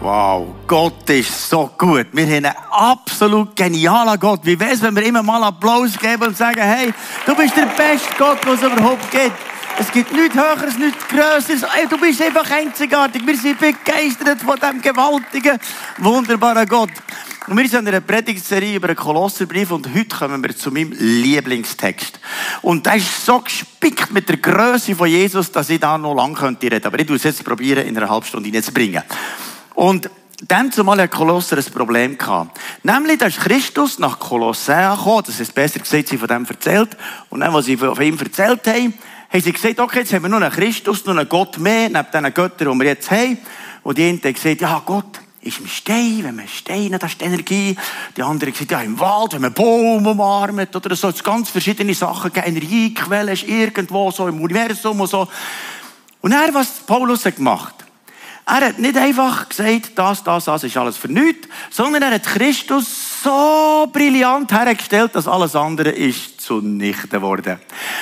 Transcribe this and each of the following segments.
Wow, Gott ist so gut. Wir haben einen absolut genialen Gott. Wie wär's, wenn wir immer mal Applaus geben und sagen, hey, du bist der beste Gott, was es überhaupt gibt. Es gibt nichts Höheres, nichts Größeres. Du bist einfach einzigartig. Wir sind begeistert von diesem gewaltigen, wunderbaren Gott. Und wir sind in einer Predigtserie über den Kolosserbrief und heute kommen wir zu meinem Lieblingstext. Und der ist so gespickt mit der Größe von Jesus, dass ich da noch reden könnte. Aber ich tue es jetzt in einer halben Stunde hineinzubringen. Und dann zumal hat Kolosser ein Problem gehabt. Nämlich, da ist Christus nach Kolossea gekommen, das ist besser gesagt, sie von dem erzählt. Und dann, was sie von ihm erzählt haben, haben sie gesagt, okay, jetzt haben wir nur einen Christus, nur einen Gott mehr, neben diesen Göttern, die wir jetzt haben. Und die einen haben gesagt, ja, Gott ist im Stein, wenn man Steine, das ist die Energie. Die anderen haben gesagt, ja, im Wald, wenn man Baum umarmt, oder so, es ganz verschiedene Sachen, Energiequellen ist irgendwo so im Universum und so. Und er, was Paulus hat gemacht, er hat nicht einfach gesagt, das, das, das ist alles für nichts, sondern er hat Christus so brillant hergestellt, dass alles andere ist zunichte worden.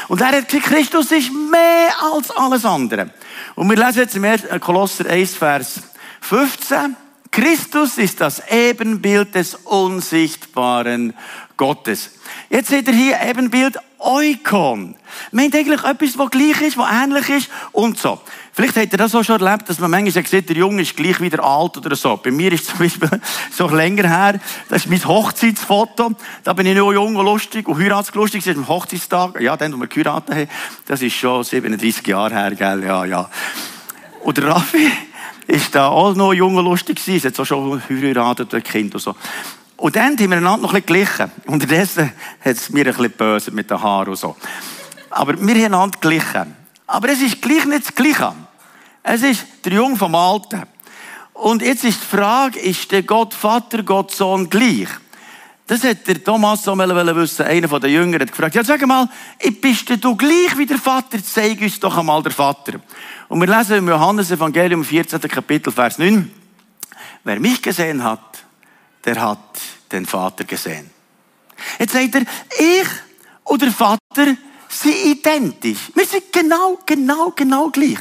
Und er hat gesagt, Christus ist mehr als alles andere. Und wir lesen jetzt im 1. Kolosser 1, Vers 15. Christus ist das Ebenbild des unsichtbaren Gottes. Jetzt seht ihr hier Ebenbild Eukon. Meint eigentlich etwas, was gleich ist, was ähnlich ist und so. Vielleicht habt ihr das auch schon erlebt, dass man manchmal sieht, der Junge ist gleich wieder alt oder so. Bei mir ist zum Beispiel so länger her, das ist mein Hochzeitsfoto. Da bin ich noch jung und lustig und heiratslustig. Das ist am Hochzeitstag. Ja, dann, wo wir geheiratet haben. Das ist schon 37 Jahre her, gell? Ja, ja. Und der Raffi ist da auch noch jung und lustig gewesen. Er hat auch schon geheiratet, ein Kind und so. Und dann haben wir einander noch ein bisschen glichen. Unterdessen hat es mir ein bisschen böse mit den Haaren und so. Aber wir haben einander glichen. Aber es ist gleich nicht das Gleiche. Es ist der Jung vom Alten. Und jetzt ist die Frage, ist der Gott Vater, Gott Sohn gleich? Das hat der Thomas so wissen, einer von den Jüngern hat gefragt, ja sag mal, bist du gleich wie der Vater? Zeig uns doch einmal der Vater. Und wir lesen im Johannes Evangelium 14. Kapitel, Vers 9. Wer mich gesehen hat, der hat den Vater gesehen. Jetzt sagt er, ich und der Vater sind identisch. Wir sind genau, genau, genau gleich.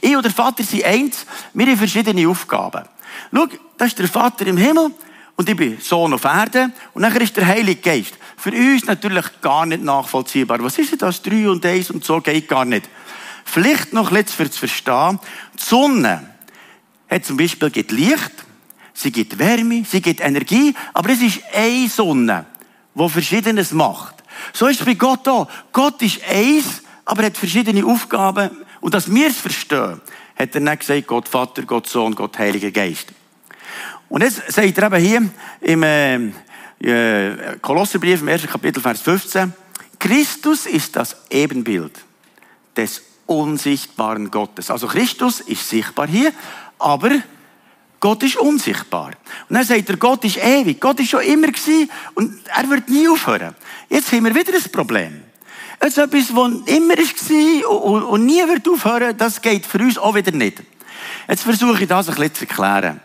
Ich und der Vater sind eins, wir haben verschiedene Aufgaben. Schau, das ist der Vater im Himmel und ich bin Sohn auf Erde und nachher ist der Heilige Geist. Für uns natürlich gar nicht nachvollziehbar. Was ist denn das? Drei und eins und so geht gar nicht. Vielleicht noch ein bisschen zu verstehen. Die Sonne hat zum Beispiel gibt Licht, sie gibt Wärme, sie gibt Energie, aber es ist eine Sonne, die Verschiedenes macht. So ist es bei Gott auch. Gott ist eins, aber er hat verschiedene Aufgaben. Und dass wir es verstehen, hat er nicht gesagt, Gott Vater, Gott Sohn, Gott Heiliger Geist. Und jetzt sagt er eben hier im äh, äh Kolosserbrief im ersten Kapitel, Vers 15, Christus ist das Ebenbild des unsichtbaren Gottes. Also Christus ist sichtbar hier, aber Gott ist unsichtbar. Und dann sagt er, Gott ist ewig. Gott ist schon immer gewesen und er wird nie aufhören. Jetzt haben wir wieder ein Problem. Ist etwas, das immer war und nie wird aufhören, das geht für uns auch wieder nicht. Jetzt versuche ich das ein bisschen zu erklären.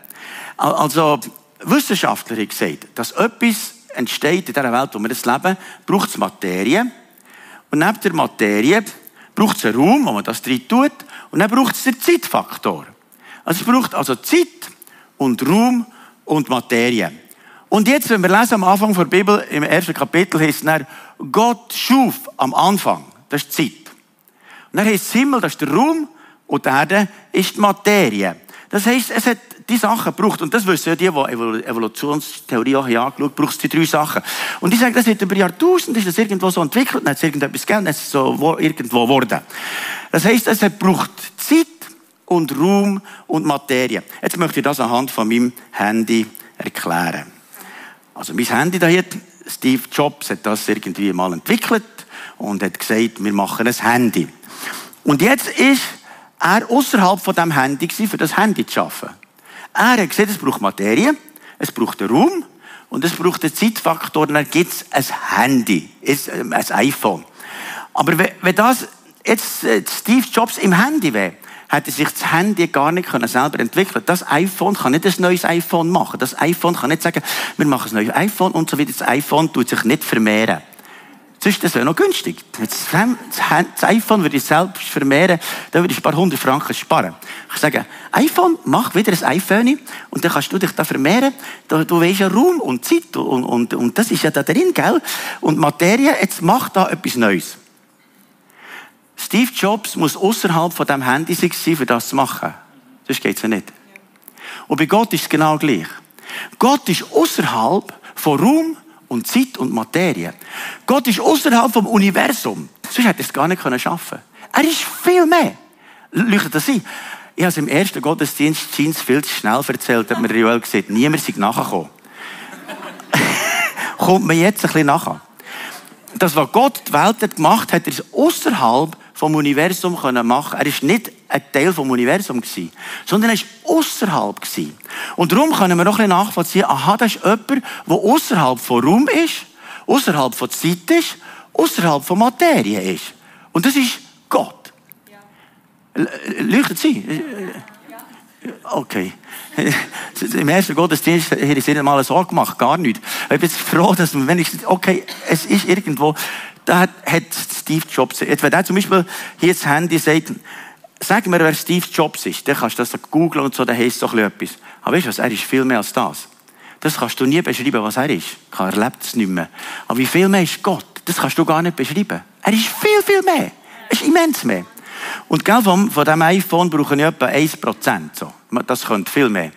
Also, Wissenschaftler haben gesagt, dass etwas entsteht in dieser Welt, wo wir jetzt leben, braucht es Materie. Und neben der Materie braucht es einen Raum, wo man das drin tut. Und dann braucht es den Zeitfaktor. Also es braucht also Zeit, und Raum und Materie. Und jetzt, wenn wir lesen am Anfang der Bibel, im ersten Kapitel, heißt es Gott schuf am Anfang. Das ist die Zeit. Und dann heißt es Himmel, das ist der Raum, und die Erde ist die Materie. Das heisst, es hat die Sachen gebraucht. Und das wissen ja die, die Evolutionstheorie auch angeschaut, braucht es die drei Sachen. Und ich sage, das wird über Jahrtausende, ist das irgendwo so entwickelt, dann hat es irgendetwas gegeben, dann ist es so irgendwo geworden. Das heisst, es braucht Zeit, und Raum und Materie. Jetzt möchte ich das anhand von meinem Handy erklären. Also mein Handy da hier, Steve Jobs hat das irgendwie mal entwickelt und hat gesagt, wir machen ein Handy. Und jetzt ist er außerhalb von dem Handy gewesen, für das Handy zu schaffen. Er hat gesagt, es braucht Materie, es braucht einen Raum und es braucht einen Zeitfaktor dann gibt es ein Handy, ein iPhone. Aber wenn das jetzt äh, Steve Jobs im Handy wäre, hätte sich das Handy gar nicht selber entwickeln Das iPhone kann nicht ein neues iPhone machen. Das iPhone kann nicht sagen, wir machen ein neues iPhone und so weiter. Das iPhone tut sich nicht vermehren. Ist das wäre noch günstig. Das iPhone würde ich selbst vermehren, da würde ich ein paar hundert Franken sparen. Ich sage, iPhone, mach wieder ein iPhone und dann kannst du dich da vermehren. Du, du weißt ja Raum und Zeit und, und, und das ist ja da drin, gell? Und Materie, jetzt mach da etwas Neues. Steve Jobs muss außerhalb von dem Handy sein, für das zu machen. Sonst geht's ja nicht. Und bei Gott ist es genau gleich. Gott ist außerhalb von Raum und Zeit und Materie. Gott ist außerhalb vom Universum. Sonst hätte er es gar nicht schaffen können. Er ist viel mehr. Leuchtet das ein? Ich habe es im ersten Gottesdienst viel zu schnell erzählt, hat mir Joel gesagt. Niemand ist nachgekommen. Kommt mir jetzt ein bisschen nachher. Das, was Gott die Welt hat gemacht hat, er es außerhalb vom Universum können machen. Er ist nicht ein Teil vom Universum sondern er ist außerhalb. Und darum können wir noch ein bisschen nachvollziehen, aha, das ist jemand, der außerhalb von Raum ist, außerhalb von Zeit ist, außerhalb von Materie ist. Und das ist Gott. Ja. Leuchtet sie? Okay. Im ersten Gottesdienst hätte ich es nicht mal so gemacht, gar nicht. Ich bin froh, dass man, wenn ich, okay, es ist irgendwo, da hat, hat Steve Jobs, jetzt, wenn er zum Beispiel hier das Handy sagt, sag mir, wer Steve Jobs ist, dann kannst du das googeln und so, dann heisst so etwas. Aber weißt du was, er ist viel mehr als das. Das kannst du nie beschreiben, was er ist. Er erlebt es nicht mehr. Aber wie viel mehr ist Gott? Das kannst du gar nicht beschreiben. Er ist viel, viel mehr. Er ist immens mehr. Und gell, von, von diesem iPhone brauchen ich etwa 1%. So. Das könnte viel mehr.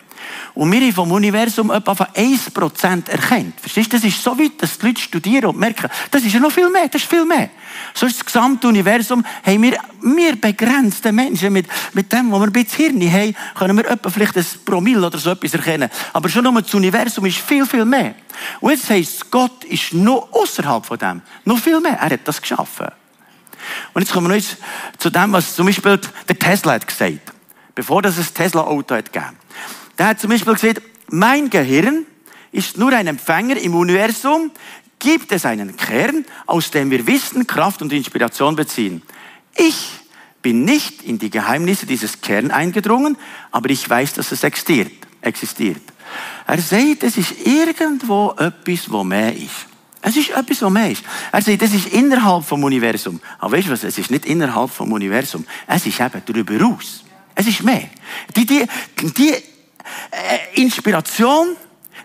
Und wir haben vom Universum etwa von 1% erkennt. Verstehst du? Das ist so weit, dass die Leute studieren und merken, das ist ja noch viel mehr, das ist viel mehr. So ist das gesamte Universum, haben wir, wir begrenzte Menschen mit, mit dem, wo wir bisschen Hirn haben, können wir etwa vielleicht ein Promille oder so etwas erkennen. Aber schon nur das Universum ist viel, viel mehr. Und jetzt heisst Gott ist noch außerhalb von dem. Noch viel mehr. Er hat das geschaffen. Und jetzt kommen wir noch zu dem, was zum Beispiel der Tesla hat gesagt. Bevor es ein Tesla-Auto hat gegeben. Der hat zum Beispiel gesagt, mein Gehirn ist nur ein Empfänger im Universum, gibt es einen Kern, aus dem wir Wissen, Kraft und Inspiration beziehen. Ich bin nicht in die Geheimnisse dieses Kern eingedrungen, aber ich weiß, dass es existiert. existiert. Er sagt, es ist irgendwo etwas, wo mehr ist. Es ist etwas, was mehr ist. Er sagt, es ist innerhalb vom Universum. Aber weißt du was? Es ist nicht innerhalb vom Universum. Es ist eben darüber raus. Es ist mehr. Die, die, die äh, Inspiration,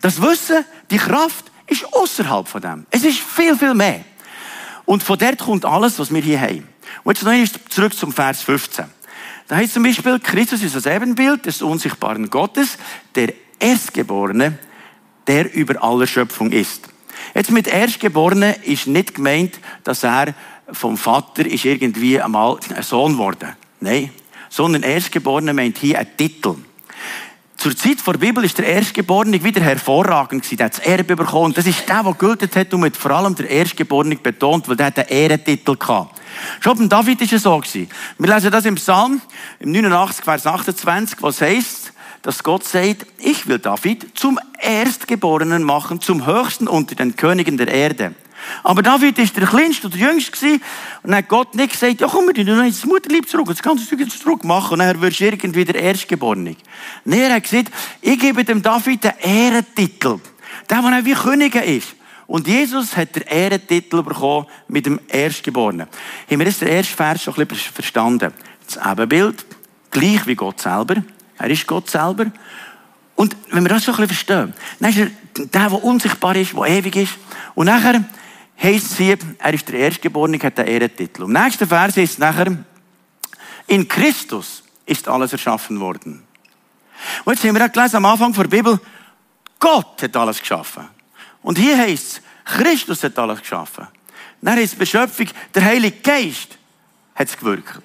das Wissen, die Kraft ist außerhalb von dem. Es ist viel, viel mehr. Und von dort kommt alles, was wir hier haben. Und jetzt noch zurück zum Vers 15. Da heißt zum Beispiel, Christus ist das Ebenbild des unsichtbaren Gottes, der Erstgeborene, der über aller Schöpfung ist. Jetzt mit Erstgeborene ist nicht gemeint, dass er vom Vater ist irgendwie einmal ein Sohn geworden. Nein. Sondern Erstgeborene meint hier ein Titel. Zur Zeit der Bibel ist der Erstgeborene wieder hervorragend gewesen. Der hat das Erbe bekommen. Das ist der, der gültet hat und mit vor allem der Erstgeborene betont, weil der hat einen Ehrentitel gehabt. Schon beim David ist es so gewesen. Wir lesen das im Psalm, im 89, Vers 28, was heißt, dass Gott sagt, ich will David zum Erstgeborenen machen, zum Höchsten unter den Königen der Erde. Aber David ist der Kleinste und der Jüngste gewesen. Und dann hat Gott nicht gesagt, ja komm, wir tun ins Mutterlieb zurück, das kannst du jetzt zurück machen. Und dann wirst du irgendwie der Erstgeborene. Nein, er hat gesagt, ich gebe dem David den Ehrentitel. Der, der wie König ist. Und Jesus hat den Ehrentitel bekommen mit dem Erstgeborenen. Haben wir jetzt den ersten Vers schon ein bisschen verstanden? Das Ebenbild, gleich wie Gott selber. Er ist Gott selber. Und wenn wir das so ein bisschen verstehen, dann ist er der, der unsichtbar ist, der ewig ist. Und nachher heisst es hier, er ist der Erstgeborene, hat den Ehrentitel. Im nächsten Vers ist es nachher, in Christus ist alles erschaffen worden. Und jetzt haben wir gelesen am Anfang der Bibel, Gott hat alles geschaffen. Und hier heißt es, Christus hat alles geschaffen. Dann heißt es Beschöpfung, der Heilige Geist hat es gewirkt.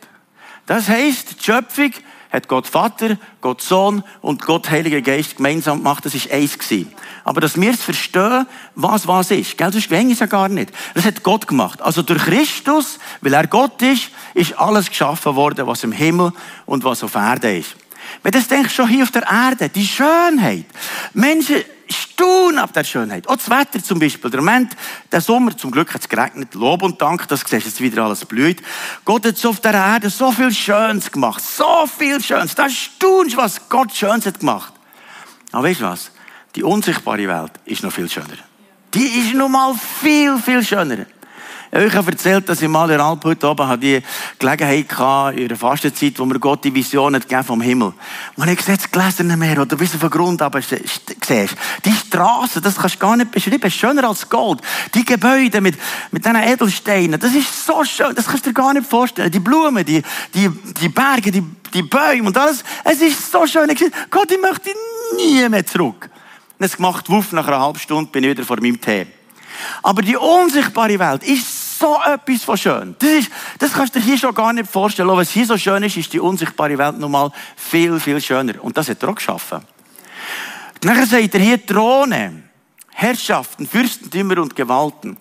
Das heißt, die Schöpfung hat Gott Vater, Gott Sohn und Gott Heiliger Geist gemeinsam gemacht. Das ist eins gewesen. Aber dass wir es verstehen, was was ist, gell, sonst es ja gar nicht. Das hat Gott gemacht. Also durch Christus, weil er Gott ist, ist alles geschaffen worden, was im Himmel und was auf Erde ist. Wenn du denkst, schon hier auf der Erde, die Schönheit. Menschen staunen ab der Schönheit. Auch das Wetter zum Beispiel. Der Moment, der Sommer, zum Glück hat es geregnet. Lob und Dank, das siehst jetzt wieder alles blüht. Gott hat auf der Erde so viel Schönes gemacht. So viel Schönes. Da staunst was Gott Schönes hat gemacht. Aber weißt du was? Die unsichtbare Welt ist noch viel schöner. Die ist noch mal viel, viel schöner. Habe erzählt, dass ich mal in Alp heute oben die Gelegenheit hatte, in der Fastenzeit, wo mir Gott die Vision hat vom Himmel. Und ich sehe das Gläserne Meer, oder bis auf den Grund aber siehst. Die Straße, das kannst du gar nicht beschreiben, schöner als Gold. Die Gebäude mit, mit diesen Edelsteinen, das ist so schön, das kannst du dir gar nicht vorstellen. Die Blumen, die, die, die Berge, die, die Bäume und alles. Es ist so schön. Ich gesagt, Gott, ich möchte nie mehr zurück. Und es gemacht, wuff, nach einer halben Stunde bin ich wieder vor meinem Tee. Aber die unsichtbare Welt ist so etwas von schön. Das, ist, das kannst du dir hier schon gar nicht vorstellen. Was hier so schön ist, ist die unsichtbare Welt nochmal viel, viel schöner. Und das hat er auch geschaffen. Nachher sagt er hier Throne, Herrschaften, Fürstentümer und Gewalten.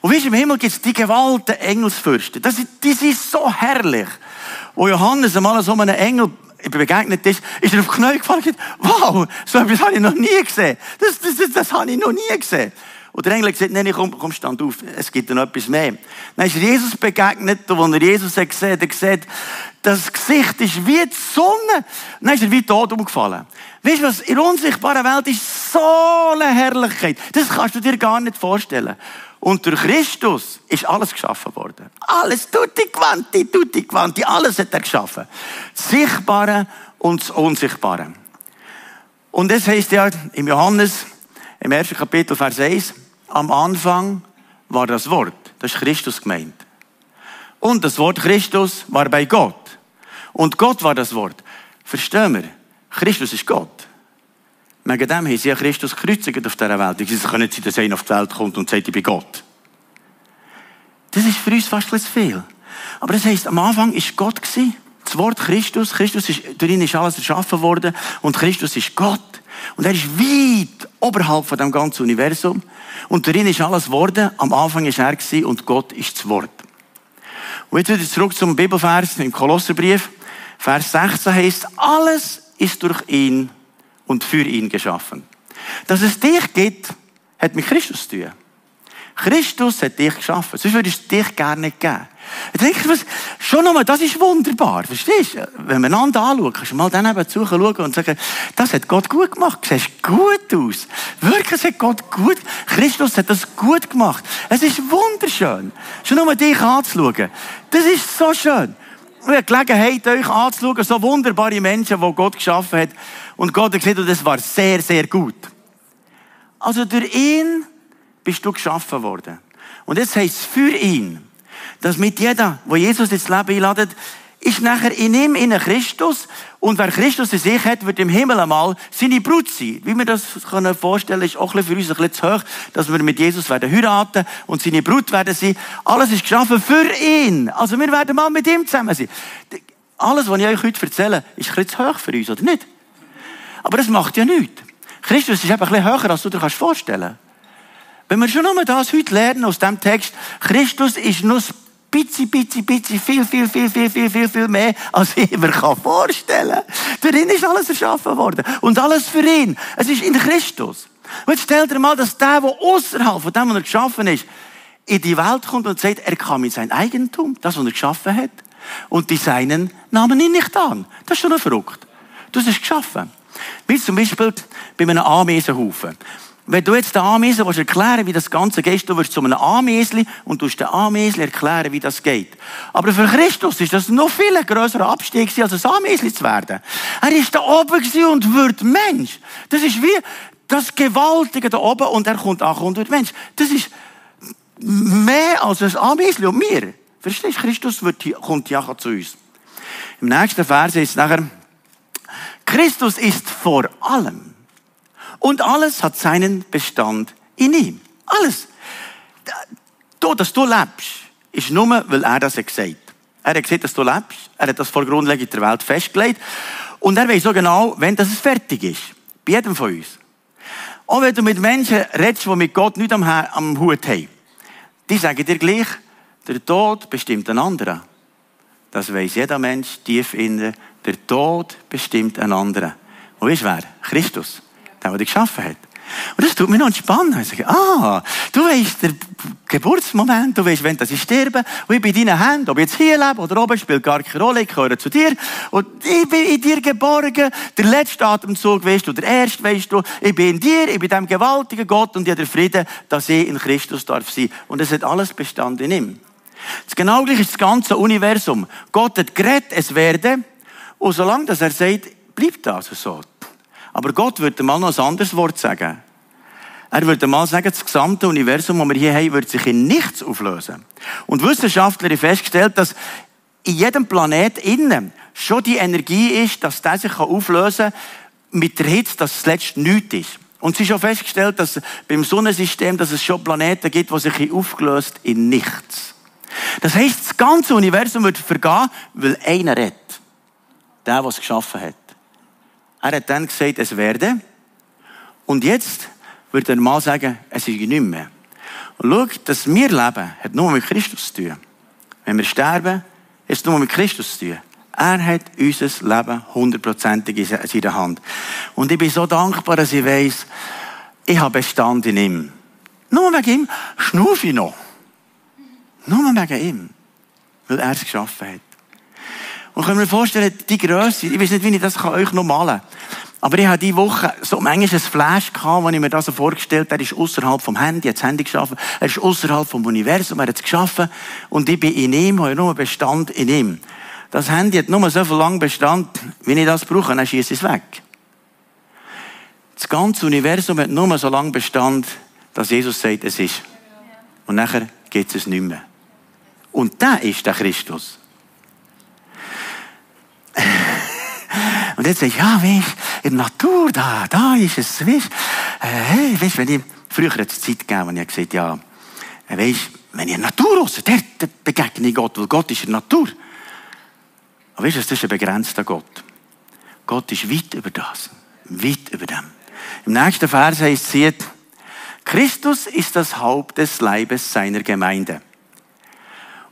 Und wie im Himmel gibt es die Gewalten, Engelsfürsten. Das, die sind so herrlich. Wo Johannes einmal so einem Engel begegnet ist, ist er auf die Knie gefallen und gesagt, wow, so etwas habe ich noch nie gesehen. Das, das, das, das habe ich noch nie gesehen. Und der Engel hat gesagt, nein, komm, komm, stand auf, es gibt noch etwas mehr. Dann ist Jesus begegnet, und als er Jesus hat gesehen, hat er gesagt, das Gesicht ist wie die Sonne. Dann ist er wie tot umgefallen. Weißt du was? In der unsichtbaren Welt ist so eine Herrlichkeit. Das kannst du dir gar nicht vorstellen. Und durch Christus ist alles geschaffen worden. Alles, tutti quanti, tutti quanti, alles hat er geschaffen. Das Sichtbare und das Unsichtbare. Und das heißt ja im Johannes, im ersten Kapitel, Vers 1, am Anfang war das Wort. Das ist Christus gemeint. Und das Wort Christus war bei Gott. Und Gott war das Wort. Verstehen wir? Christus ist Gott. Wegen dem haben sie ja Christus gekreuzigt auf dieser Welt. Sie können nicht sein, dass einer auf die Welt kommt und sagt, ich bin Gott. Das ist für uns fast zu viel. Aber das heisst, am Anfang ist Gott gewesen. Das Wort Christus, Christus ist, darin ist alles erschaffen worden und Christus ist Gott. Und er ist weit oberhalb von dem ganzen Universum. Und darin ist alles worden. Am Anfang ist er und Gott ist das Wort. Und jetzt wieder zurück zum Bibelvers im Kolosserbrief. Vers 16 heißt, alles ist durch ihn und für ihn geschaffen. Dass es dich gibt, hat mit Christus zu tun. Christus hat dich geschaffen. Sonst würde es dich gerne nicht geben. Ich denke, was, schon nochmal, das ist wunderbar. Verstehst du? Wenn man einander anschaut, kannst du mal daneben zuschauen und sagen, das hat Gott gut gemacht. Du siehst gut aus. Wirklich, es hat Gott gut, Christus hat das gut gemacht. Es ist wunderschön. Schon nochmal dich anzuschauen. Das ist so schön. Ich Gelegenheit, euch anzuschauen, so wunderbare Menschen, die Gott geschaffen hat. Und Gott hat gesagt, das war sehr, sehr gut. Also durch ihn bist du geschaffen worden. Und jetzt heisst es für ihn, dass mit jeder, wo Jesus ins Leben einladet, ist nachher in ihm, in Christus. Und wer Christus in sich hat, wird im Himmel einmal seine Brut sein. Wie wir das können vorstellen, ist auch für uns ein bisschen zu hoch, dass wir mit Jesus werden heiraten und seine Brut werden sein. Alles ist geschaffen für ihn. Also wir werden mal mit ihm zusammen sein. Alles, was ich euch heute erzähle, ist ein bisschen zu hoch für uns, oder nicht? Aber das macht ja nichts. Christus ist eben ein bisschen höher, als du dir vorstellen kannst. Wenn wir schon nur das heute lernen aus dem Text, Christus ist nur bisschen, bisschen, bisschen, viel, viel, viel, viel, viel, viel, viel mehr, als ich mir vorstellen kann. Für ihn ist alles erschaffen worden. Und alles für ihn. Es ist in Christus. Und jetzt stell dir mal, dass der, der außerhalb von dem, was er geschaffen ist, in die Welt kommt und sagt, er kam in sein Eigentum, das, was er geschaffen hat. Und die Seinen nahmen ihn nicht an. Das ist schon verrückt. Das ist geschaffen. Wie zum Beispiel bei einem Ameisenhaufen. Wenn du jetzt den Ameisen willst erklären wie das Ganze geht, du wirst zu einem Ameisli und du den Ameisli erklären, wie das geht. Aber für Christus ist das noch viel größerer Abstieg, als ein Ameisli zu werden. Er ist da oben und wird Mensch. Das ist wie das Gewaltige da oben und er kommt auch und wird Mensch. Das ist mehr als ein Ameisli und mir. Verstehst du? Christus wird, kommt ja zu uns. Im nächsten Vers ist nachher, Christus ist vor allem. Und alles hat seinen Bestand in ihm. Alles. Du, dass du lebst, ist nur, weil er das gesagt hat. Er hat gesagt, dass du lebst. Er hat das vor Grundlegung der Welt festgelegt. Und er weiß so genau, wenn das fertig ist. Bei jedem von uns. Auch wenn du mit Menschen redest, die mit Gott nicht am, am Hut haben. Die sagen dir gleich, der Tod bestimmt einen anderen. Das weiß jeder Mensch tief innen. Der Tod bestimmt einen anderen. Und weißt du wer? Christus. Der, der geschaffen hat. Und das tut mich noch entspannen. Ich sage, ah, du weißt der Geburtsmoment, du weißt, wenn ich sterbe, und ich bin in deinen Händen, ob ich jetzt hier lebe oder oben, spielt gar keine Rolle, ich gehöre zu dir, und ich bin in dir geborgen, der letzte Atemzug weißt du, der erste weißt du, ich bin in dir, ich bin dem gewaltigen Gott und ich habe den Frieden, dass ich in Christus darf sein. Und es hat alles Bestand in ihm. Das genau gleich ist das ganze Universum. Gott hat geredet, es werde, und solange dass er sagt, bleibt das so. Aber Gott würde mal noch ein anderes Wort sagen. Er würde mal sagen, das gesamte Universum, das wir hier haben, wird sich in nichts auflösen. Und Wissenschaftler haben festgestellt, dass in jedem Planet innen schon die Energie ist, dass der sich auflösen kann, mit der Hitze, dass es letztlich nichts ist. Und sie haben schon festgestellt, dass beim Sonnensystem, dass es schon Planeten gibt, die sich aufgelöst in nichts. Das heisst, das ganze Universum wird vergehen, weil einer redet. Der, der es geschaffen hat. Er hat dann gesagt, es werde. Und jetzt würde er mal sagen, es ist nicht mehr. Und schau, dass wir leben, hat nur mit Christus zu tun. Wenn wir sterben, ist nur mit Christus zu tun. Er hat unser Leben hundertprozentig in seiner Hand. Und ich bin so dankbar, dass ich weiß, ich habe Bestand in ihm. Nur wegen ihm schnufe ich noch. Nur wegen ihm. Weil er es geschaffen hat. Und können wir vorstellen, die Größe, ich weiß nicht, wie ich das euch noch malen kann. Aber ich hatte diese Woche so manchmal ein Flash gehabt, wo ich mir das so vorgestellt habe, er ist außerhalb vom Handy, hat das Handy geschaffen, er ist außerhalb vom Universum, er hat es geschaffen, und ich bin in ihm, habe nur Bestand in ihm. Das Handy hat nur so viel lang Bestand, wie ich das brauche, dann schieße ich es weg. Das ganze Universum hat nur so lange Bestand, dass Jesus sagt, es ist. Und nachher geht es nicht mehr. Und da ist der Christus. Und jetzt ich, ja, weißt, in der Natur, da, da ist es, weißt, äh, hey, weißt, wenn ich, früher hat es Zeit gegeben, und ich gesagt, ja, weißt, wenn ich in der Natur raus, der begegne ich Gott, weil Gott ist in der Natur. Aber weißt du, das ist ein begrenzter Gott. Gott ist weit über das. Weit über dem. Im nächsten Vers heißt es, Christus ist das Haupt des Leibes seiner Gemeinde.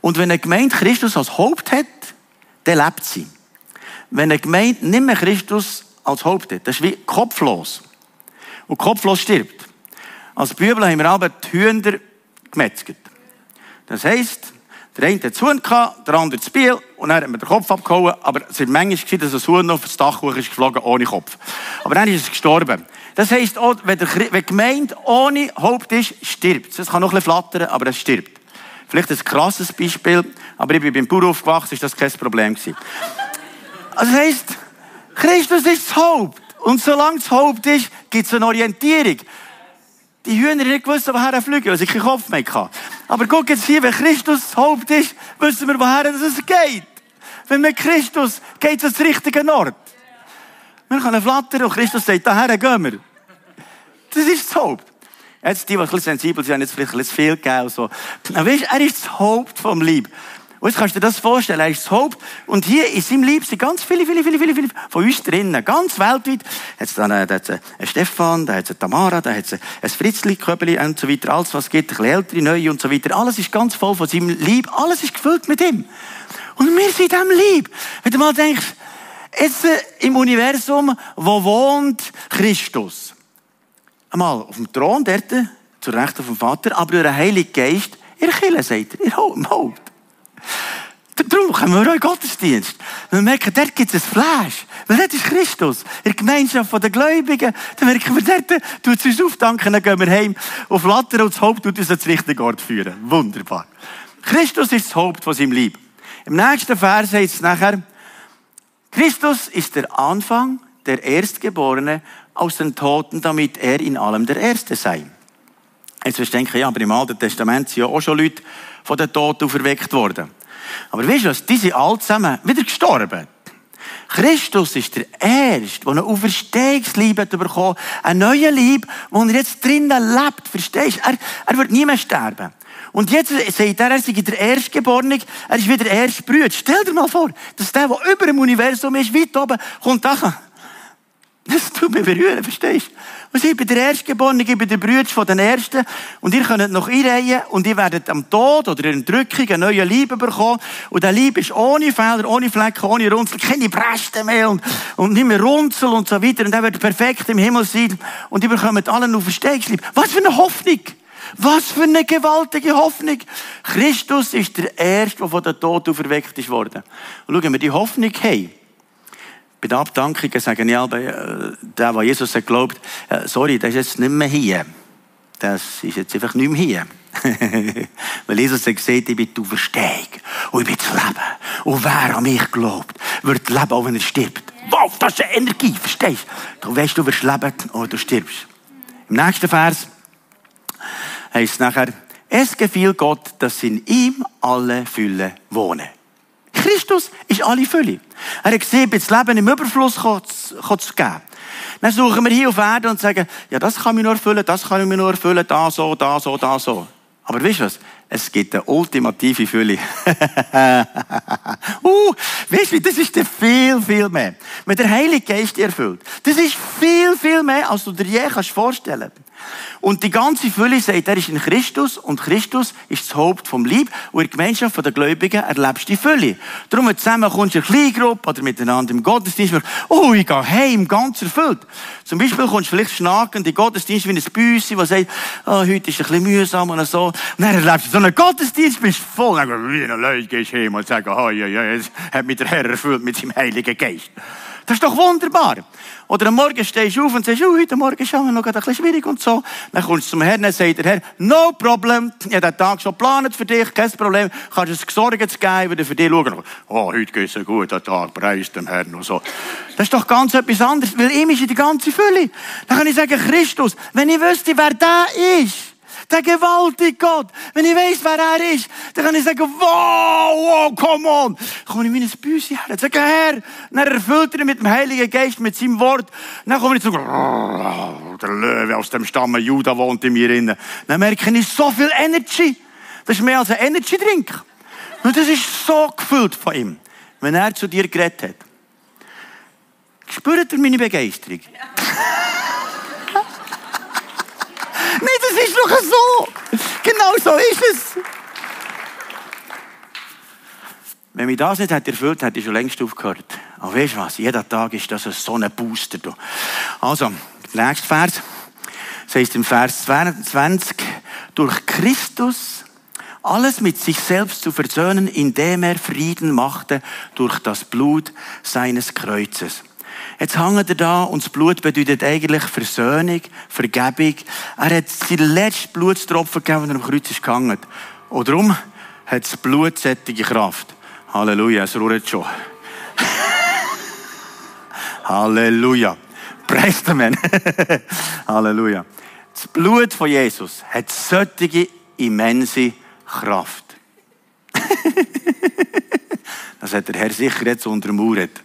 Und wenn eine Gemeinde Christus als Haupt hat, dann lebt sie. Wenn eine Gemeinde nicht mehr Christus als Haupt hat, das ist wie kopflos. Und kopflos stirbt. Als Bibel haben wir aber die Hühner gemetzelt. Das heisst, der eine hat das Huhn gehabt, der andere das Biel, und dann hat man den Kopf abgehauen, aber es war manchmal dass das Huhn auf das Dach ist geflogen, ohne Kopf. Aber dann ist es gestorben. Das heisst auch, wenn, der, die Gemeinde ohne Haupt ist, stirbt. Es kann noch ein bisschen flattern, aber es stirbt. Vielleicht ein krasses Beispiel, aber ich bin beim Bauer aufgewachsen, ist das kein Problem gewesen. Also das heisst, Christus ist das Haupt. Und solange das Haupt ist, gibt es eine Orientierung. Die Hühner nicht gewusst, woher fliegen, weil sie keinen Kopf mehr hatten. Aber guck jetzt hier, wenn Christus das Haupt ist, wissen wir, woher es geht. Wenn mit Christus geht es an den richtigen Ort. Wir können flattern und Christus sagt, daher gehen wir. Das ist das Haupt. Jetzt die, die ein bisschen sensibel sind, haben jetzt vielleicht ein bisschen viel gegeben. So. Aber weißt, er ist das Haupt vom Lieb. Und jetzt kannst du dir das vorstellen, er ist das Haupt. Und hier in seinem Lieb sind ganz viele, viele, viele, viele, viele von uns drinnen. Ganz weltweit. Da hat dann äh, da einen Stefan, da hat es Tamara, da hat es ein Fritzli, Köbeli und so weiter. Alles, was es gibt, ein bisschen ältere, neue und so weiter. Alles ist ganz voll von seinem Lieb. Alles ist gefüllt mit ihm. Und wir sind in diesem Lieb. Wenn du mal denkst, jetzt äh, im Universum, wo wohnt Christus? Einmal auf dem Thron, dort, zur Rechten vom Vater, aber durch den Heiligen Geist, ihr Kille, sagt er, ihr im Haupt. Darum kommen wir auch in Gottesdienst. Wir merken, dort gibt es ein Flash. Weil dort ist Christus. In der Gemeinschaft der Gläubigen. Dann merken wir, dort tut es uns aufdanken, dann gehen wir heim auf Latter und das Haupt tut uns an den richtigen Ort führen. Wunderbar. Christus ist das Haupt von seinem Lieb. Im nächsten Vers heißt es nachher, Christus ist der Anfang, der Erstgeborene aus den Toten, damit er in allem der Erste sei. Jetzt wirst du ja, aber im Alten Testament sind ja auch schon Leute von den Toten auferweckt worden. Aber weißt du was? Die sind alle zusammen wieder gestorben. Christus ist der Erste, der eine Auferstehungsliebe hat bekommen, ein neuer Lieb, wo er jetzt drinnen lebt, verstehst du? Er, er wird nie mehr sterben. Und jetzt sagt er, er sei der Erstgeborene, er ist wieder der. Stell dir mal vor, dass der, der über dem Universum ist, weit oben, kommt da. Das tut mich berühren, verstehst du? Und ich bin der Erstgeborene, ich bin der Bruder von den Ersten. Und ihr könnt noch einreihen und ihr werdet am Tod oder in Drückung eine neue Liebe bekommen. Und der Liebe ist ohne Fehler, ohne Flecken, ohne Runzel, keine Bresten mehr und, und nicht mehr Runzel und so weiter. Und er wird perfekt im Himmel sein. Und ihr bekommt alle nur Verstehungsliebe. Was für eine Hoffnung! Was für eine gewaltige Hoffnung! Christus ist der Erste, der von den Tod auferweckt ist worden. Und schauen wir die Hoffnung haben bei den Abdankungen sagen ja, der, der Jesus hat geglaubt, äh, sorry, der ist jetzt nicht mehr hier. Das ist jetzt einfach nicht mehr hier. Weil Jesus hat gesagt, ich bin die Auferstehung und ich bin das Leben. Und wer an mich glaubt, wird leben, auch wenn er stirbt. Wow, das ist eine Energie, verstehst du? Du weißt, du wirst leben oder du stirbst. Im nächsten Vers heißt es nachher, es gefiel Gott, dass in ihm alle Fülle wohnen. Christus ist alle Fülle. Er hat gesehen, das Leben im Überfluss zu geben. Dann suchen wir hier auf Erde und sagen, ja, das kann ich nur erfüllen, das kann ich mir nur erfüllen, da so, da so, da so. Aber weißt du was? Es gibt eine ultimative Fülle. uh, weißt du, das ist viel, viel mehr. Wenn der Heilige Geist erfüllt, das ist viel, viel mehr, als du dir je vorstellen kannst. Und die ganze Fülle sagt, er ist in Christus und Christus ist das Haupt vom Lieb und in der Gemeinschaft der Gläubigen erlebst du die Fülle. Darum, wenn du zusammen kommst in eine Kleingruppe oder miteinander im Gottesdienst, oh, ich gehe heim, ganz erfüllt. Zum Beispiel kommst du vielleicht schnackend in den Gottesdienst wie ein Büssi, der sagt, oh, heute ist ein bisschen mühsam und so. Und dann erlebst du so einen Gottesdienst, bist voll, und dann wie eine Leute gehst heim und sagst, oh, ja, ja, jetzt hat mich der Herr erfüllt mit seinem Heiligen Geist. Das ist doch wunderbar. Oder am Morgen stehst du auf und sagst, oh, heute Morgen ist es noch ein bisschen schwierig und so. Dann kommst du zum Herrn und sagt der Herr, no problem, ich habe den Tag schon geplant für dich, kein Problem, kannst es Sorgen zu geben, wieder für dich schauen. Oh, heute geht es ein guter Tag, preis dem Herrn und so. Das ist doch ganz etwas anderes, weil ihm ist in die ganze Fülle. Dann kann ich sagen, Christus, wenn ich wüsste, wer da ist, der gewaltige Gott. Wenn ich weiss, wer er ist, dann kann ich sagen, wow, wow, come on. Dann komme ich wie ein Büsi her. Dann sage Herr, dann erfüllt er mit dem Heiligen Geist, mit seinem Wort. Dann komme ich zu, der Löwe aus dem Stamm Juda wohnt in mir drin. Dann merke ich so viel Energy. Das ist mehr als ein Energy-Drink. Und das ist so gefüllt von ihm, wenn er zu dir geredet hat. Spürt ihr meine Begeisterung? Nein, das ist doch so. Genau so ist es. Wenn mich das nicht hätte erfüllt, hätte ich schon längst aufgehört. Aber weißt du was? Jeder Tag ist das so ein Booster. Also, der nächste Vers. Das heißt im Vers 22, durch Christus alles mit sich selbst zu versöhnen, indem er Frieden machte durch das Blut seines Kreuzes. Jetzt hängt er da und das Blut bedeutet eigentlich Versöhnung, Vergebung. Er hat seinen letzten Blutstropfen gegeben, wenn er am Kreuz ist gehangen. Und darum hat das Blut sättige Kraft. Halleluja, es ruht schon. Halleluja. Preis den. Halleluja. Das Blut von Jesus hat solche immense Kraft. das hat der Herr sicher jetzt untermauert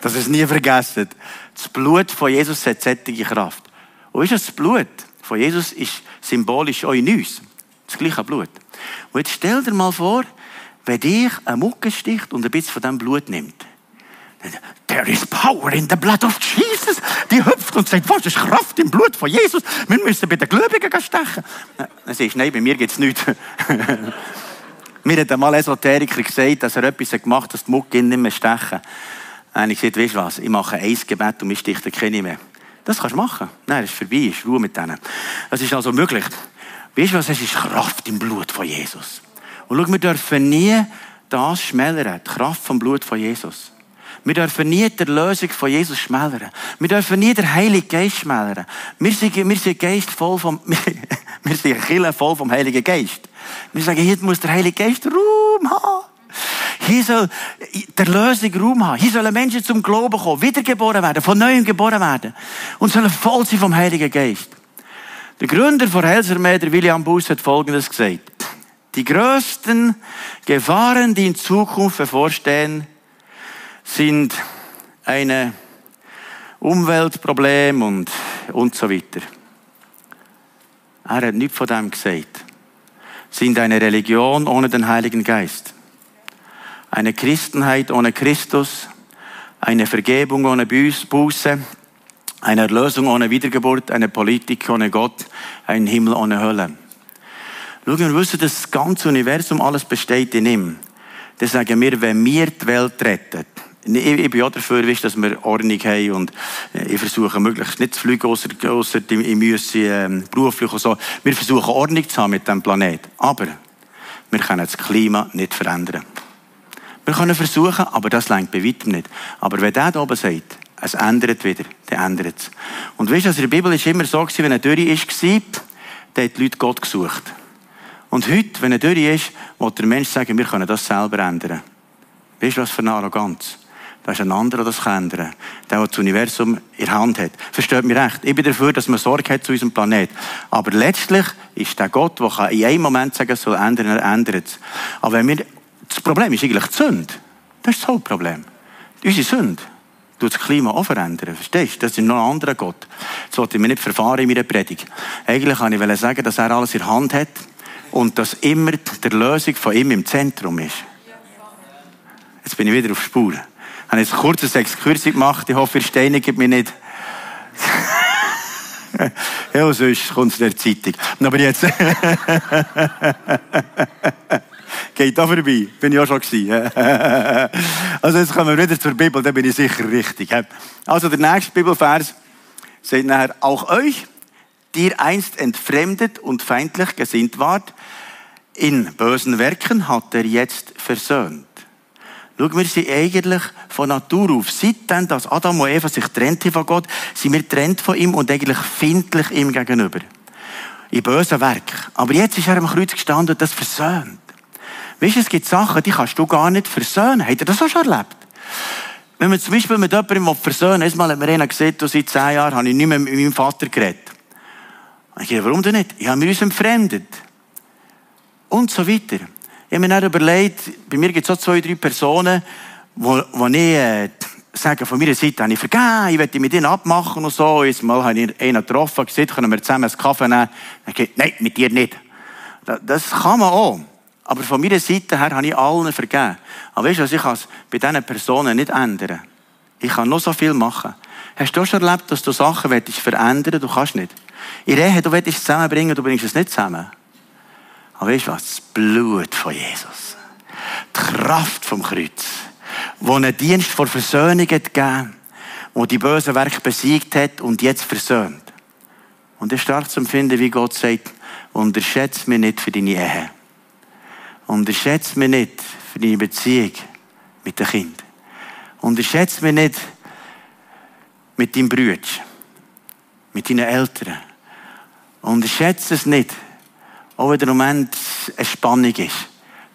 dass ihr es nie vergessen. Das Blut von Jesus hat sättige Kraft. Und ist das Blut von Jesus ist symbolisch auch in uns. Das gleiche Blut. Und jetzt stell dir mal vor, wenn dich eine Mucke sticht und ein bisschen von diesem Blut nimmt. There is power in the blood of Jesus. Die hüpft und sagt, was ist Kraft im Blut von Jesus? Wir müssen bei den Gläubigen stechen. Dann sagst nein, bei mir gibt es nichts. mir hat einmal Esoteriker gesagt, dass er etwas gemacht hat, dass die Mucke nicht mehr stechen. Dann habe ich gesagt, weißt du was, ich mache ein Gebet und mich sticht keine mehr. Das kannst du machen. Nein, das ist vorbei, ist Ruhe mit denen. Das ist also möglich. Weißt du was, es ist Kraft im Blut von Jesus. Und schau, wir dürfen nie das schmälern, die Kraft vom Blut von Jesus. Wir dürfen nie die Lösung von Jesus schmälern. Wir dürfen nie den Heiligen Geist schmälern. Wir sind, wir sind Geist voll vom, wir sind Kille voll vom Heiligen Geist. Wir sagen, hier muss der Heilige Geist Ruhm haben. Hier soll der Lösung Raum haben. Hier sollen Menschen zum Glauben kommen, wiedergeboren werden, von neuem geboren werden und sollen voll sein vom Heiligen Geist. Der Gründer von Heilsarmee, der William Bus, hat Folgendes gesagt. Die größten Gefahren, die in Zukunft bevorstehen, sind eine Umweltproblem und, und so weiter. Er hat nichts von dem gesagt. Sind eine Religion ohne den Heiligen Geist eine Christenheit ohne Christus, eine Vergebung ohne Buße, Eine Erlösung ohne Wiedergeburt, eine Politik ohne Gott, ein Himmel ohne Hölle. Schau, wir wissen, das ganze Universum, alles besteht in ihm. Dann sagen wir, wenn wir die Welt retten, ich, bin auch dafür, dass wir Ordnung haben und äh, ich versuche möglichst nicht zu fliegen, außer, außer ich müsse ähm, beruflich und so. Wir versuchen Ordnung zu haben mit diesem Planet. Aber wir können das Klima nicht verändern. Wir können versuchen, aber das längt bei weitem nicht. Aber wenn der da oben sagt, es ändert wieder, dann ändert es. Und weißt du, also in der Bibel ist immer so wenn eine Dürre war, dann haben die Leute Gott gesucht. Und heute, wenn eine Dürre ist, will der Mensch sagen, wir können das selber ändern. Weißt du, was für eine Arroganz? Da ist ein anderer, der das kann ändern Der, der das Universum in der Hand hat. Versteht mich recht. Ich bin dafür, dass man Sorge hat zu unserem Planet. Aber letztlich ist der Gott, der in einem Moment sagen soll ändern, er ändert es. Aber wenn wir, das Problem ist eigentlich die Sünde. Das ist das Hauptproblem. Unsere Sünde tut das Klima auch verändern. Verstehst du? Das ist noch ein anderer Gott. Das wollte ich mir nicht verfahren in meiner Predigt. Eigentlich kann ich sagen, dass er alles in der Hand hat und dass immer die Lösung von ihm im Zentrum ist. Jetzt bin ich wieder auf Spur habe jetzt ein kurzes Exkurs gemacht. Ich hoffe, ihr steinigt mich nicht. ja, sonst kommt es in der Zeitung. Aber jetzt... Geht da vorbei. Bin ich auch schon gewesen. also jetzt kommen wir wieder zur Bibel, da bin ich sicher richtig. Also der nächste Bibelvers sagt nachher, auch euch, die ihr einst entfremdet und feindlich gesinnt wart, in bösen Werken hat er jetzt versöhnt Schau, wir sind eigentlich von Natur auf, seitdem, dass Adam und Eva sich trennt von Gott, sind wir trennt von ihm und eigentlich findlich ihm gegenüber. In bösen Werk. Aber jetzt ist er am Kreuz gestanden und das versöhnt. Weißt du, es gibt Sachen, die kannst du gar nicht versöhnen. Habt ihr das auch schon erlebt? Wenn man zum Beispiel mit jemandem versöhnen will, einmal hat mir einer gesagt, du seit zehn Jahren habe ich nicht mehr mit meinem Vater geredet. Ich sage, warum denn nicht? Ich habe mir uns entfremdet. Und so weiter. Ich habe mir dann überlegt, bei mir gibt es auch zwei, drei Personen, wo, wo ich äh, sage, von meiner Seite habe ich vergeben, ich möchte mit ihnen abmachen und so. Jetzt mal habe ich einen getroffen, gesagt, können wir zusammen einen Kaffee nehmen? Dann gesagt, nein, mit dir nicht. Das kann man auch. Aber von meiner Seite her habe ich allen vergeben. Aber weißt du, ich kann es bei diesen Personen nicht ändern. Ich kann noch so viel machen. Hast du schon erlebt, dass du Sachen verändern Du kannst nicht. In Ehe, du willst es zusammenbringen, du bringst es nicht zusammen. Aber weißt du was? Das Blut von Jesus. Die Kraft vom Kreuz. Wo einen Dienst vor Versöhnung hat gegeben, wo die bösen Werke besiegt hat und jetzt versöhnt. Und es ist stark zu empfinden, wie Gott sagt, unterschätze mich nicht für deine Ehe. Unterschätze mich nicht für deine Beziehung mit dem Kind. Unterschätze mich nicht mit deinem Bruder, mit deinen Eltern. Unterschätze es nicht auch wenn der Moment eine Spannung ist.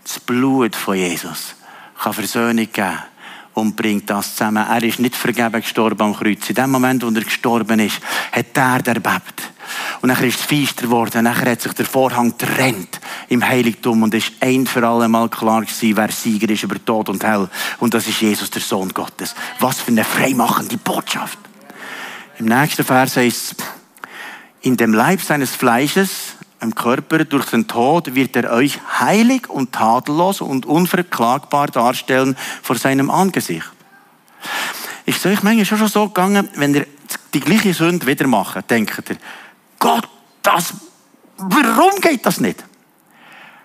Das Blut von Jesus kann Versöhnung geben und bringt das zusammen. Er ist nicht vergeben gestorben am Kreuz. In dem Moment, wo er gestorben ist, hat er erbebt. Und dann ist es feister geworden. Dann hat sich der Vorhang getrennt im Heiligtum und ist ein für alle Mal klar gewesen, wer Sieger ist über Tod und Hell. Und das ist Jesus, der Sohn Gottes. Was für eine freimachende Botschaft. Im nächsten Vers heißt es, in dem Leib seines Fleisches im Körper durch den Tod wird er euch heilig und tadellos und unverklagbar darstellen vor seinem Angesicht. Ist es euch manchmal schon so gegangen, wenn ihr die gleiche Sünde wieder macht, denkt ihr, Gott, das, warum geht das nicht?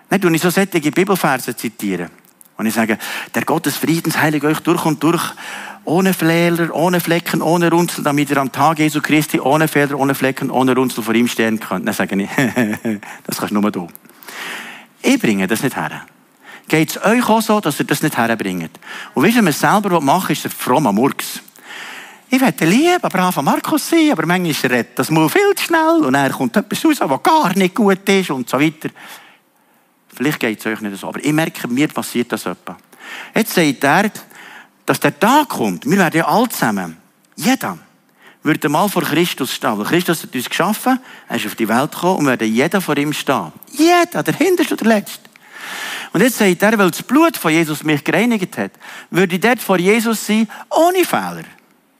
Nicht, wenn ich so solche Bibelverse zitiere. Und ich sage, der Gott des Friedens heilige euch durch und durch ohne Fehler, ohne Flecken, ohne Runzel, damit ihr am Tag Jesu Christi ohne Fehler, ohne Flecken, ohne Runzel vor ihm stehen könnt. Dann sage ich, das kannst nur du. Ich bringe das nicht her. Geht es euch auch so, dass ihr das nicht herbringt? Und wisst ihr, es selber machen ist ein frommer Murks. Ich werde lieb, braver Markus sein, aber manchmal redet das mal viel zu schnell und er kommt etwas raus, was gar nicht gut ist und so weiter. Vielleicht geht es euch nicht so, aber ich merke, mir passiert das etwa. Jetzt sagt er, dass der Tag kommt, wir werden ja alle zusammen, jeder, würde mal vor Christus stehen. Weil Christus hat uns geschaffen, er ist auf die Welt gekommen und wir werden jeder vor ihm stehen. Jeder, der Hinterste und der Letzte. Und jetzt sagt er, weil das Blut von Jesus mich gereinigt hat, würde ich dort vor Jesus sein, ohne Fehler.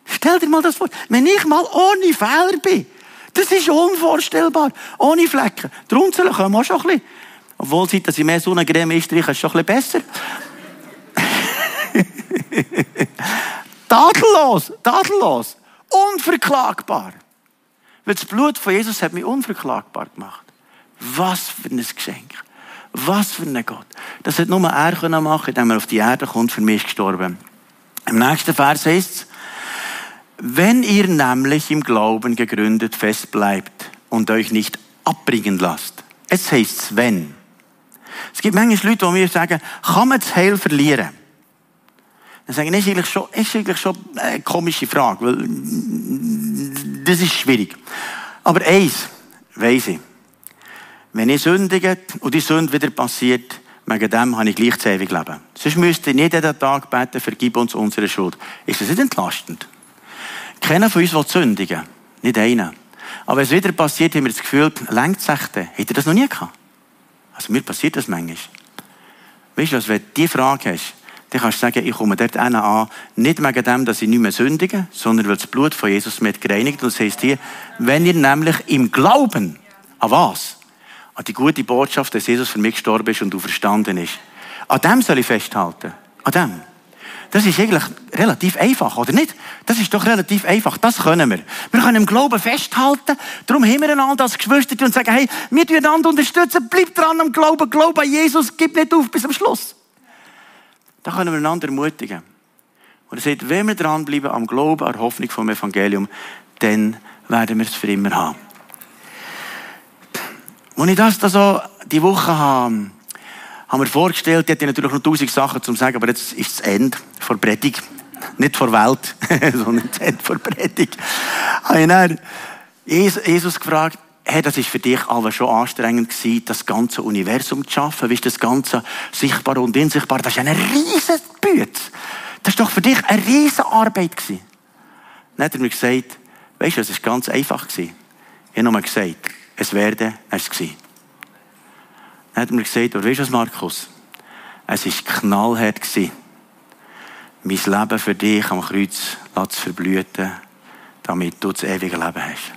Stell dir mal das vor. Wenn ich mal ohne Fehler bin, das ist unvorstellbar. Ohne Flecken. Drunzeln können wir auch schon ein bisschen. Obwohl, seit dass ich mehr Sonnencreme ist, ist es schon ein bisschen besser. tadellos, tadellos. Unverklagbar. Weil das Blut von Jesus hat mich unverklagbar gemacht. Was für ein Geschenk. Was für ein Gott. Das hat nur er können machen, indem er auf die Erde kommt, für mich gestorben. Im nächsten Vers heißt es, wenn ihr nämlich im Glauben gegründet fest bleibt und euch nicht abbringen lasst. Es heißt wenn. Es gibt manchmal Leute, die mir sagen, kann man das Heil verlieren? Dann sagen, das ist eigentlich schon, ist eigentlich schon eine komische Frage, weil das ist schwierig. Aber eins weiss ich. Wenn ich sündige und die Sünde wieder passiert, wegen dem habe ich gleich das ewige Leben. Sonst müsste ich nicht jeden Tag beten, vergib uns unsere Schuld. Ist das nicht entlastend? Keiner von uns will sündigen. Nicht einer. Aber wenn es wieder passiert, haben wir das Gefühl, längt es echt? Hätte das noch nie gehabt? Also mir passiert das manchmal. Weißt du was, wenn du diese Frage hast, dann kannst du sagen, ich komme dort an, nicht wegen dem, dass ich nicht mehr sündige, sondern weil das Blut von Jesus mich gereinigt. Und das heisst hier, wenn ihr nämlich im Glauben, an was? An die gute Botschaft, dass Jesus für mich gestorben ist und du verstanden ist. An dem soll ich festhalten. An dem. Das ist eigentlich relativ einfach, oder nicht? Das ist doch relativ einfach. Das können wir. Wir können im Glauben festhalten. Darum haben wir einander als Geschwister und sagen, hey, wir tun einander unterstützen. Bleib dran am Glauben. Glaube an Jesus. Gib nicht auf bis zum Schluss. Da können wir einander ermutigen. Und er sagt, wenn wir dranbleiben am Glauben, an der Hoffnung vom Evangelium, dann werden wir es für immer haben. Als ich das da so die Woche habe, haben wir vorgestellt, die hatte natürlich noch tausend Sachen zu sagen, aber jetzt ist das Ende vor Predigt. Nicht vor Welt, sondern das Ende vor Predigt. Habe ich dann Jesus gefragt, hey, das ist für dich aber schon anstrengend gewesen, das ganze Universum zu schaffen. Wie das Ganze sichtbar und unsichtbar? Das ist eine riesige Büte. Das ist doch für dich eine riesige Arbeit gewesen. Dann hat er mir gesagt, weißt du, es ist ganz einfach gewesen. Ich habe nur gesagt, es werde es gewesen. Dann hat mir gesagt, aber weißt du was, Markus? Es war knallhart mein Leben für dich am Kreuz zu verblüten, damit du das ewige Leben hast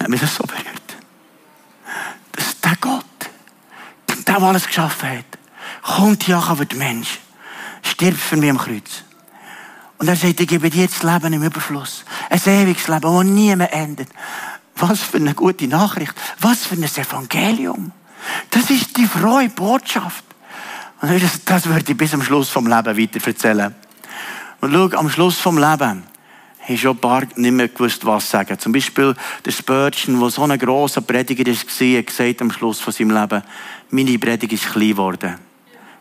hat mich das so berührt. Dass der Gott, der, der alles geschaffen hat, kommt ja aber der Mensch, stirbt für mich am Kreuz. Und er sagt, ich gebe dir das Leben im Überfluss. Ein ewiges Leben, das nie mehr endet. Was für eine gute Nachricht. Was für ein Evangelium. Das ist die frohe Botschaft. Und das, das würde ich bis zum Schluss vom Leben weiter erzählen. Und schau, am Schluss vom Leben haben schon ein paar nicht mehr gewusst, was sagen. Zum Beispiel der Spurgeon, der so ein grosser Prediger war, hat gesagt am Schluss von seinem Leben, meine Predigt ist klein geworden.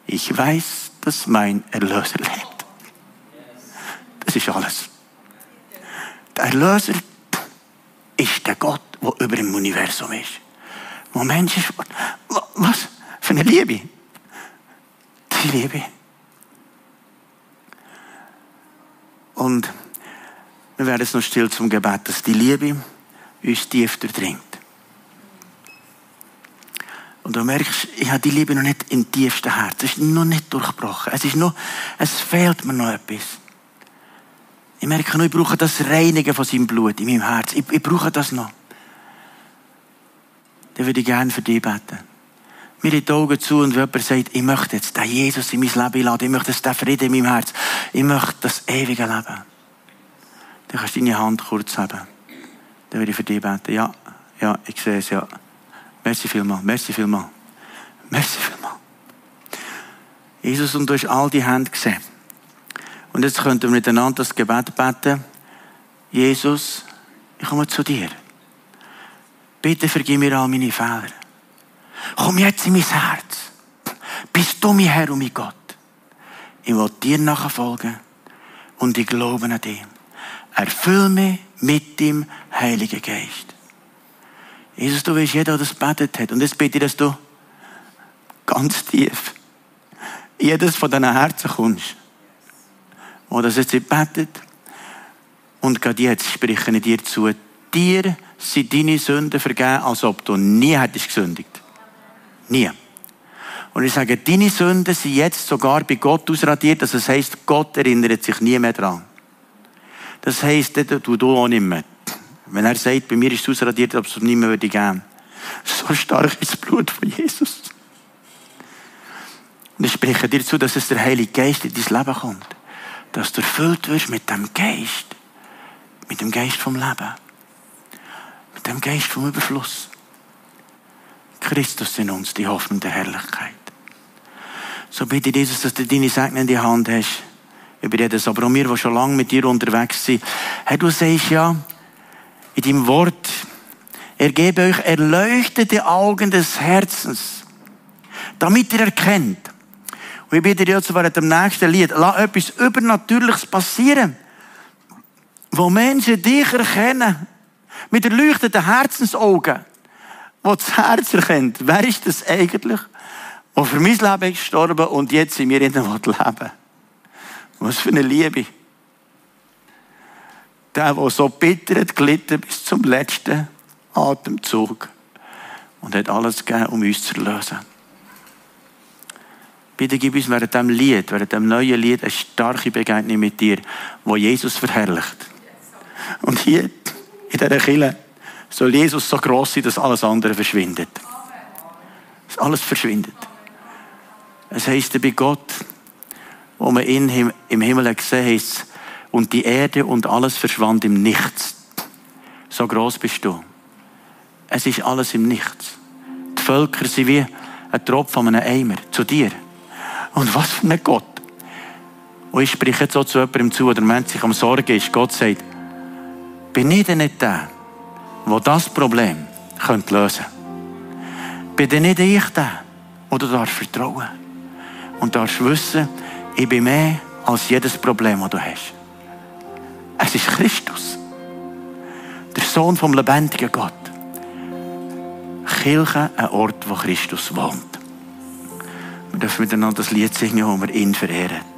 Ich weiß, dass mein Erlöser lebt. Das ist alles. Der Erlöser ist der Gott, der über dem Universum ist. Ist, was für eine Liebe. Die Liebe. Und wir werden jetzt noch still zum Gebet, dass die Liebe uns tief durchdringt. Und du merkst, ich habe die Liebe noch nicht im tiefsten Herz. Es ist noch nicht durchbrochen. Es ist noch, es fehlt mir noch etwas. Ich merke noch, ich brauche das Reinigen von seinem Blut in meinem Herz. Ich, ich brauche das noch. Dann würde ich gerne für dich beten. Mir die Augen zu und wenn jemand sagt, ich möchte jetzt den Jesus in mein Leben einladen, ich möchte den Frieden in meinem Herz, ich möchte das ewige Leben dann kannst du deine Hand kurz haben. Dann würde ich für dich beten. Ja, ja, ich sehe es, ja. Merci vielmal, merci vielmal. Merci vielmal. Jesus, und du hast all die Hände gesehen. Und jetzt könnten wir miteinander das Gebet beten. Jesus, ich komme zu dir. Bitte vergib mir all meine Fehler. Komm jetzt in mein Herz. Bist du mein Herr und mein Gott. Ich will dir nachfolgen und ich glaube an dich. Erfüll mich mit dem Heiligen Geist. Jesus, du weißt, jeder, der das betet hat. Und jetzt bitte ich, dass du ganz tief jedes von deinen Herzen kommst, wo das jetzt betet. Und gerade jetzt spreche ich dir zu. Dir sind deine Sünden vergeben, als ob du nie hättest gesündigt. Nie. Und ich sage, deine Sünden sind jetzt sogar bei Gott ausradiert. Also das heisst, Gott erinnert sich nie mehr dran. Das heisst, du, du auch nicht mehr. Wenn er sagt, bei mir ist es ausradiert, ob es nicht mehr würde geben. So stark ist das Blut von Jesus. Und ich spreche dir zu, dass es der Heilige Geist in dein Leben kommt. Dass du erfüllt wirst mit dem Geist. Mit dem Geist vom Leben. Mit dem Geist vom Überfluss. Christus in uns, die Hoffnung der Herrlichkeit. So bitte Jesus, dass du deine Segen in die Hand hast. Über das. Aber auch wir, die schon lange mit dir unterwegs sind. Hey, du sagst ja, in deinem Wort, er gebe euch erleuchtete Augen des Herzens, damit ihr erkennt. Und ich bitte dich jetzt während dem nächsten Lied, lass etwas Übernatürliches passieren, wo Menschen dich erkennen, mit erleuchteten Herzensaugen, wo das Herz erkennt, wer ist das eigentlich, der für mein Leben gestorben und jetzt in mir leben Was für eine Liebe. Der, der so bitter hat gelitten bis zum letzten Atemzug und hat alles gegeben, um uns zu erlösen. Bitte gib uns während diesem Lied, während diesem neuen Lied, eine starke Begegnung mit dir, wo Jesus verherrlicht. Und hier, in dieser Kille, soll Jesus so groß sein, dass alles andere verschwindet. Dass alles verschwindet. Es heisst bei Gott, wo man ihn im Himmel gesehen hat, und die Erde und alles verschwand im Nichts. So groß bist du. Es ist alles im Nichts. Die Völker sind wie ein Tropfen von einem Eimer zu dir. Und was für ein Gott. Und ich spreche jetzt so zu jemandem zu, der Mensch sich am Sorgen ist. Gott sagt, bin ich denn nicht der, der das Problem lösen könnte? Bin nicht ich der, der du darfst vertrauen und darfst wissen, ich bin mehr als jedes Problem, das du hast. Es ist Christus, der Sohn vom lebendigen Gott. Kirche, ein Ort, wo Christus wohnt. Wir dürfen miteinander das Lied singen, wo wir ihn verehren.